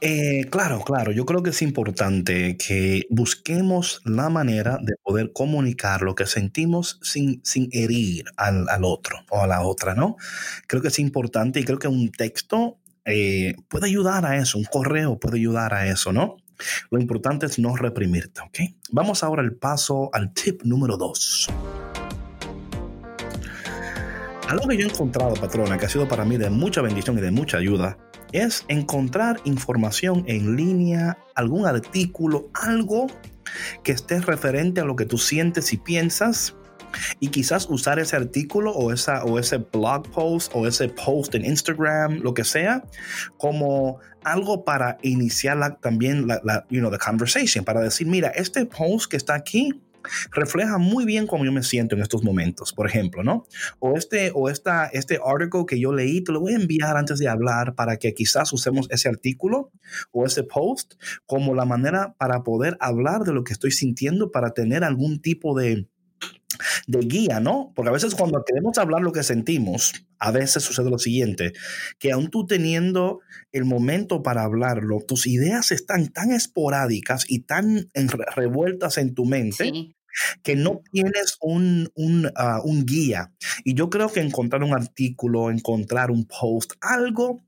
Speaker 2: Eh, claro, claro, yo creo que es importante que busquemos la manera de poder comunicar lo que sentimos sin, sin herir al, otro o a la otra, ¿no? Creo que es importante y creo que un texto eh, puede ayudar a eso, un correo puede ayudar a eso, ¿no? Lo importante es no reprimirte, ¿ok? Vamos ahora al paso, al tip número dos. Algo que yo he encontrado, patrona, que ha sido para mí de mucha bendición y de mucha ayuda, es encontrar información en línea, algún artículo, algo que esté referente a lo que tú sientes y piensas y quizás usar ese artículo o, esa, o ese blog post o ese post en Instagram, lo que sea, como algo para iniciar también la, la you know, the conversation, para decir, mira, este post que está aquí refleja muy bien cómo yo me siento en estos momentos, por ejemplo, ¿no? O este, o esta, este artículo que yo leí, te lo voy a enviar antes de hablar para que quizás usemos ese artículo o ese post como la manera para poder hablar de lo que estoy sintiendo, para tener algún tipo de, de guía, ¿no? Porque a veces cuando queremos hablar lo que sentimos, a veces sucede lo siguiente, que aún tú teniendo el momento para hablarlo, tus ideas están tan esporádicas y tan revueltas en tu mente. que no tienes un, un, ah, un guía. Y yo creo que encontrar un artículo, encontrar un post, algo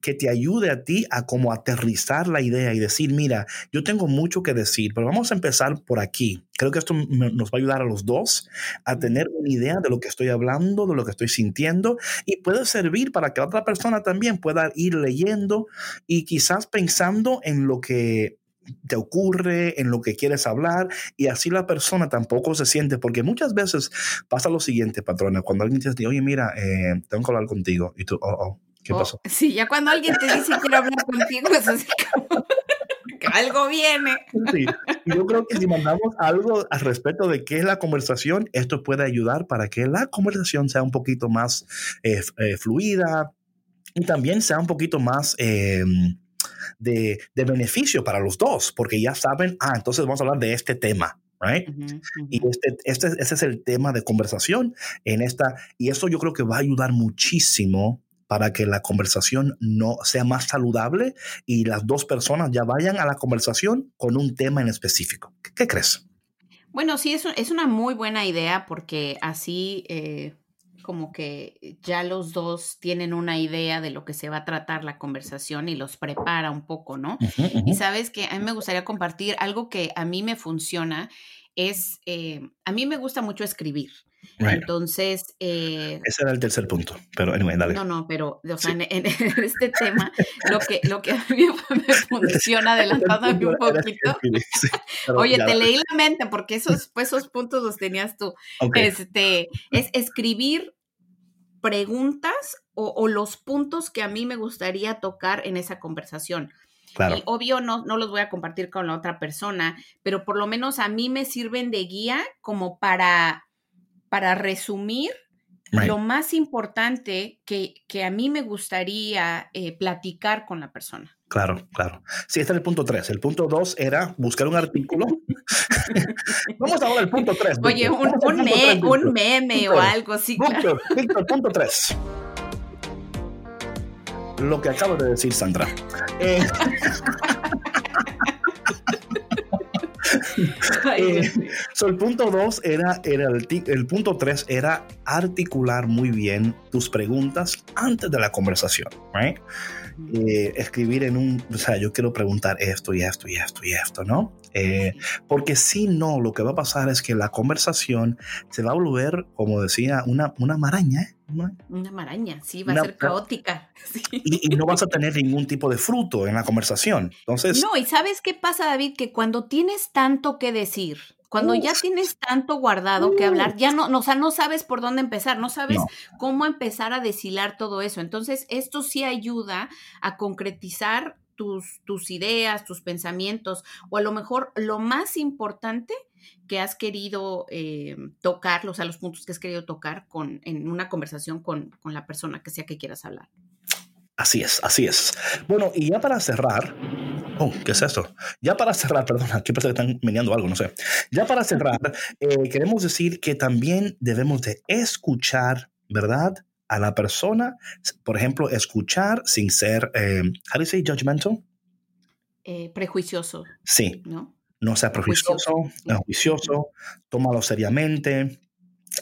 Speaker 2: que te ayude a ti a como aterrizar la idea y decir, mira, yo tengo mucho que decir, pero vamos a empezar por aquí. Creo que esto nos va a ayudar a los dos a tener una idea de lo que estoy hablando, de lo que estoy sintiendo y puede servir para que otra persona también pueda ir leyendo y quizás pensando en lo que te ocurre, en lo que quieres hablar, y así la persona tampoco se siente, porque muchas veces pasa lo siguiente, patrona, cuando alguien te dice, oye, mira, eh, tengo que hablar contigo, y tú, oh, oh, ¿qué
Speaker 3: Oh,
Speaker 2: pasó?
Speaker 3: Sí, ya cuando alguien te dice quiero hablar contigo, es así como que algo viene.
Speaker 2: Sí, yo creo que si mandamos algo al respecto de qué es la conversación, esto puede ayudar para que la conversación sea un poquito más eh, eh, fluida y también sea un poquito más eh, de, de beneficio para los dos, porque ya saben, ah, entonces vamos a hablar de este tema. Right?
Speaker 3: Ujú, ujú.
Speaker 2: Y este, este, ese es el tema de conversación en esta, y eso yo creo que va a ayudar muchísimo para que la conversación no sea más saludable y las dos personas ya vayan a la conversación con un tema en específico. ¿Qué, qué crees?
Speaker 3: Bueno, sí, es, es una muy buena idea porque así eh, como que ya los dos tienen una idea de lo que se va a tratar la conversación y los prepara un poco, ¿no? Y sabes que a mí me gustaría compartir algo que a mí me funciona, es, eh, a mí me gusta mucho escribir.
Speaker 2: Right.
Speaker 3: Entonces, eh,
Speaker 2: Ese era el tercer punto, pero anyway, dale.
Speaker 3: no, no, pero o sea, en, en este tema, lo que, lo que a mí me funciona, adelantándome un poquito.
Speaker 2: sí,
Speaker 3: Oye, te leí la mente porque esos, pues, esos puntos los tenías tú. Este, es escribir preguntas o, o los puntos que a mí me gustaría tocar en esa conversación.
Speaker 2: claro,
Speaker 3: Y obvio no, no los voy a compartir con la otra persona, pero por lo menos a mí me sirven de guía como para, para resumir
Speaker 2: right.
Speaker 3: lo más importante que, que a mí me gustaría eh, platicar con la persona.
Speaker 2: Claro, claro. Sí, este es el punto tres. El punto dos era buscar un artículo. Vamos ahora al punto tres.
Speaker 3: Oye, un, un, me- un meme o algo así. claro.
Speaker 2: Víctor, punto tres. Lo que acabo de decir, Sandra. Eh, eh, so, el punto dos era, era el, el punto tres era articular muy bien tus preguntas antes de la conversación, right? Eh, escribir en un, o sea, yo quiero preguntar esto y esto y esto y esto, ¿no? Eh, porque si no, lo que va a pasar es que la conversación se va a volver, como decía, una, una maraña, ¿eh? Una-
Speaker 3: Una maraña, sí, va
Speaker 2: Una-
Speaker 3: a ser caótica. sí.
Speaker 2: y, y no vas a tener ningún tipo de fruto en la conversación. Entonces,
Speaker 3: No, y ¿sabes qué pasa, David? Que cuando tienes tanto que decir, cuando ya tienes tanto guardado que hablar, ya no, no, o sea, no sabes por dónde empezar, no sabes
Speaker 2: No.
Speaker 3: cómo empezar a deshilar todo eso. Entonces, esto sí ayuda a concretizar tus, tus ideas, tus pensamientos, o a lo mejor lo más importante que has querido eh, tocar, o sea, los puntos que has querido tocar con, en una conversación con, con la persona que sea que quieras hablar.
Speaker 2: Así es, así es. Bueno, y ya para cerrar, oh, ¿qué es esto? Ya para cerrar, perdona, aquí parece que están meneando algo, no sé. Ya para cerrar, eh, queremos decir que también debemos de escuchar, ¿verdad? A la persona, por ejemplo, escuchar sin ser, eh, do you say judgmental?
Speaker 3: Eh, prejuicioso,
Speaker 2: Sí,
Speaker 3: ¿no?
Speaker 2: no sea prejuicioso,
Speaker 3: Juicioso.
Speaker 2: no juicioso, tómalo seriamente.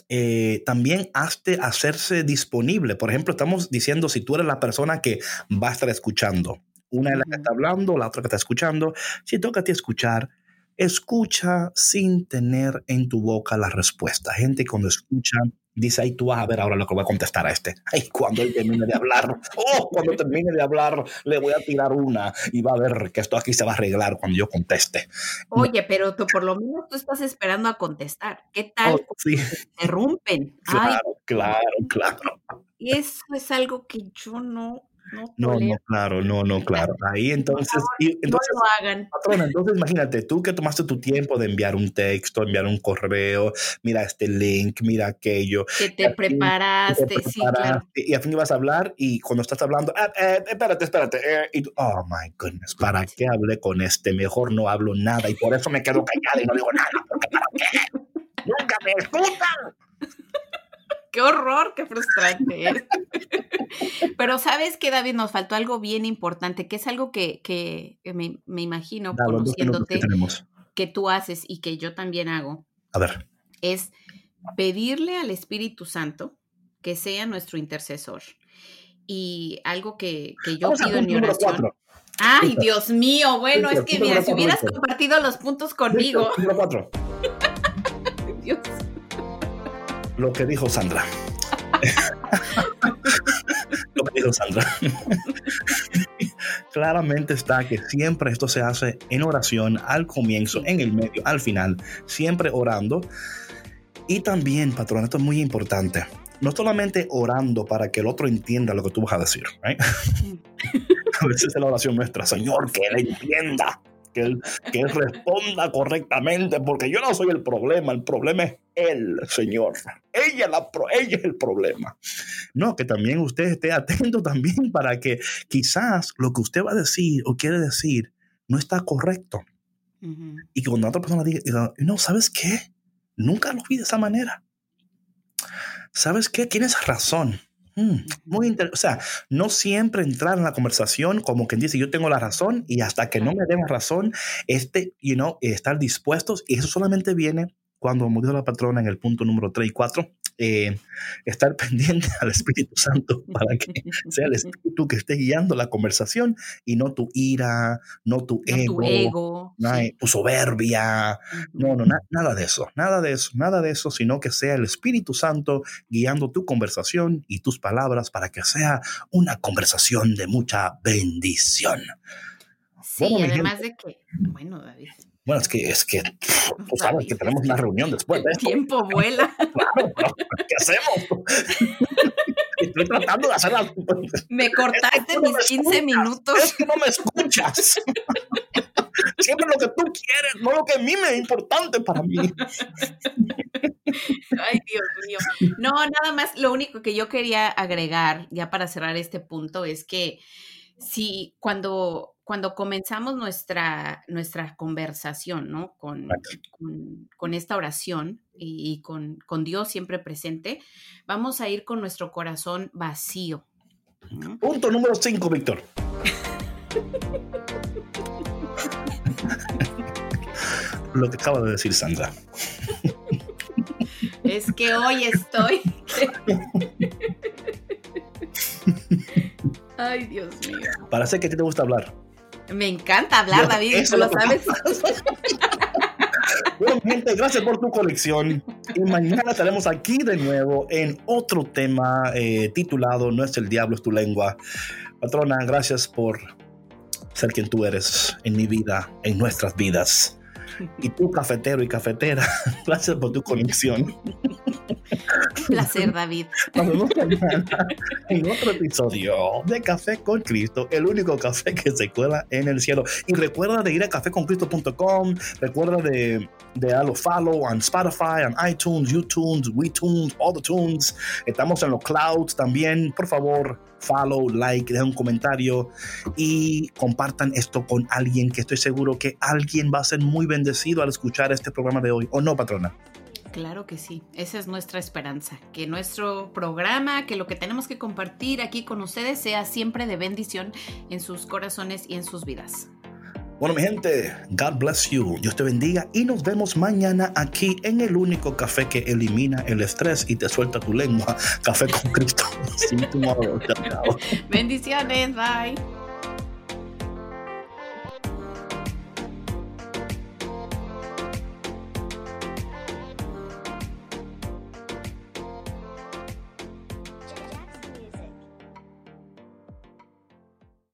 Speaker 2: Eh, también hazte hacerse disponible. Por ejemplo, estamos diciendo si tú eres la persona que va a estar escuchando, una es la que está hablando, la otra que está escuchando. Si toca a ti escuchar, escucha sin tener en tu boca la respuesta. Gente cuando escucha dice, ay, tú vas a ver ahora lo que voy a contestar a este. Ay, cuando él termine de hablar, oh, cuando termine de hablar, le voy a tirar una y va a ver que esto aquí se va a arreglar cuando yo conteste.
Speaker 3: Oye, pero tú por lo menos tú estás esperando a contestar. ¿Qué tal?
Speaker 2: Oh, sí,
Speaker 3: Se interrumpen. Ay,
Speaker 2: claro, claro, claro.
Speaker 3: eso es algo que yo no, no
Speaker 2: No, claro, no, no, claro. Ahí entonces, y-
Speaker 3: No
Speaker 2: entonces
Speaker 3: lo hagan.
Speaker 2: Patrona, entonces imagínate, tú que tomaste tu tiempo de enviar un texto, enviar un correo, mira este link, mira aquello,
Speaker 3: Que te
Speaker 2: fin-
Speaker 3: preparaste,
Speaker 2: te
Speaker 3: sí, claro.
Speaker 2: y a fin vas a hablar y cuando estás hablando, ah, eh, espérate, espérate, eh, y tú, oh my goodness, ¿para qué hablé con este? Mejor no hablo nada y por eso me quedo callada y no digo nada, porque ¿para qué? Nunca me escuchan.
Speaker 3: Qué horror, qué frustrante es. Pero sabes que, David, nos faltó algo bien importante, que es algo que, que me, me imagino,
Speaker 2: Da, que
Speaker 3: conociéndote, que tú haces y que yo también hago,
Speaker 2: A ver,
Speaker 3: es pedirle al Espíritu Santo que sea nuestro intercesor. Y algo que, que yo
Speaker 2: vamos
Speaker 3: pido en mi oración.
Speaker 2: cuatro.
Speaker 3: Ay. Dios mío, bueno, es que mira, si hubieras compartido los puntos conmigo.
Speaker 2: Cuatro.
Speaker 3: Dios.
Speaker 2: Lo que dijo Sandra. Lo que dijo Sandra. claramente está que siempre esto se hace en oración, al comienzo, en el medio, al final, siempre orando. Y también, patrón, esto es muy importante. No solamente orando para que el otro entienda lo que tú vas a decir. a veces es la oración nuestra, Señor, que él entienda que él, que él responda correctamente, porque yo no soy el problema, el problema es él, Señor. Ella, la, ella es el problema. No, que también usted esté atento también para que quizás lo que usted va a decir o quiere decir no está correcto. Y que cuando otra persona diga, no, ¿sabes qué? Nunca lo vi de esa manera. ¿Sabes qué? Tienes razón. Mm, muy interesante. O sea, no siempre entrar en la conversación como quien dice yo tengo la razón y hasta que no me den razón, este, you know, estar dispuestos y eso solamente viene cuando, dijo la patrona en el punto número 3 y 4, eh, estar pendiente al Espíritu Santo para que sea el Espíritu que esté guiando la conversación y no tu ira, no tu ego, tu, soberbia, no, no, nada de eso, nada de eso, nada de eso, sino que sea el Espíritu Santo guiando tu conversación y tus palabras para que sea una conversación de mucha bendición.
Speaker 3: Sí, además de que, bueno, David,
Speaker 2: bueno, es que, es que, tú sabes que tenemos una reunión después de
Speaker 3: El tiempo vuela.
Speaker 2: Claro, ¿qué hacemos? Estoy tratando de hacer algo.
Speaker 3: Me cortaste mis 15 minutos.
Speaker 2: Es que no me escuchas. Siempre lo que tú quieres, no lo que a mí me es importante para mí.
Speaker 3: Ay, Dios mío. No, nada más, lo único que yo quería agregar, ya para cerrar este punto, es que si cuando cuando comenzamos nuestra, nuestra conversación, ¿no? Con, con, esta oración y, con, con, Dios siempre presente, vamos a ir con nuestro corazón vacío.
Speaker 2: Punto número 5, Víctor. Lo que acaba de decir Sandra.
Speaker 3: es que hoy estoy. Ay, Dios mío.
Speaker 2: Parece que a ti te gusta hablar.
Speaker 3: Me encanta hablar, David, tú lo sabes.
Speaker 2: bueno, gente, gracias por tu colección. Y mañana estaremos aquí de nuevo en otro tema eh, titulado No es el diablo, es tu lengua. Patrona, gracias por ser quien tú eres en mi vida, en nuestras vidas. Y tú, cafetero y cafetera, gracias por tu conexión.
Speaker 3: placer, David.
Speaker 2: Nos vemos en otro episodio de Café con Cristo, el único café que se cuela en el cielo. Y recuerda de ir a caféconcristo.com, recuerda de, de darlo follow en Spotify, en iTunes, YouTube, WeTunes, all the tunes. Estamos en los clouds también. Por favor, follow, like, dejen un comentario y compartan esto con alguien que estoy seguro que alguien va a ser muy bendecido al escuchar este programa de hoy. ¿O no, patrona?
Speaker 3: Claro que sí, esa es nuestra esperanza, que nuestro programa, que lo que tenemos que compartir aquí con ustedes sea siempre de bendición en sus corazones y en sus vidas.
Speaker 2: Bueno, mi gente, God bless you. Dios te bendiga y nos vemos mañana aquí en el único café que elimina el estrés y te suelta tu lengua. Café con Cristo.
Speaker 3: Bendiciones, bye.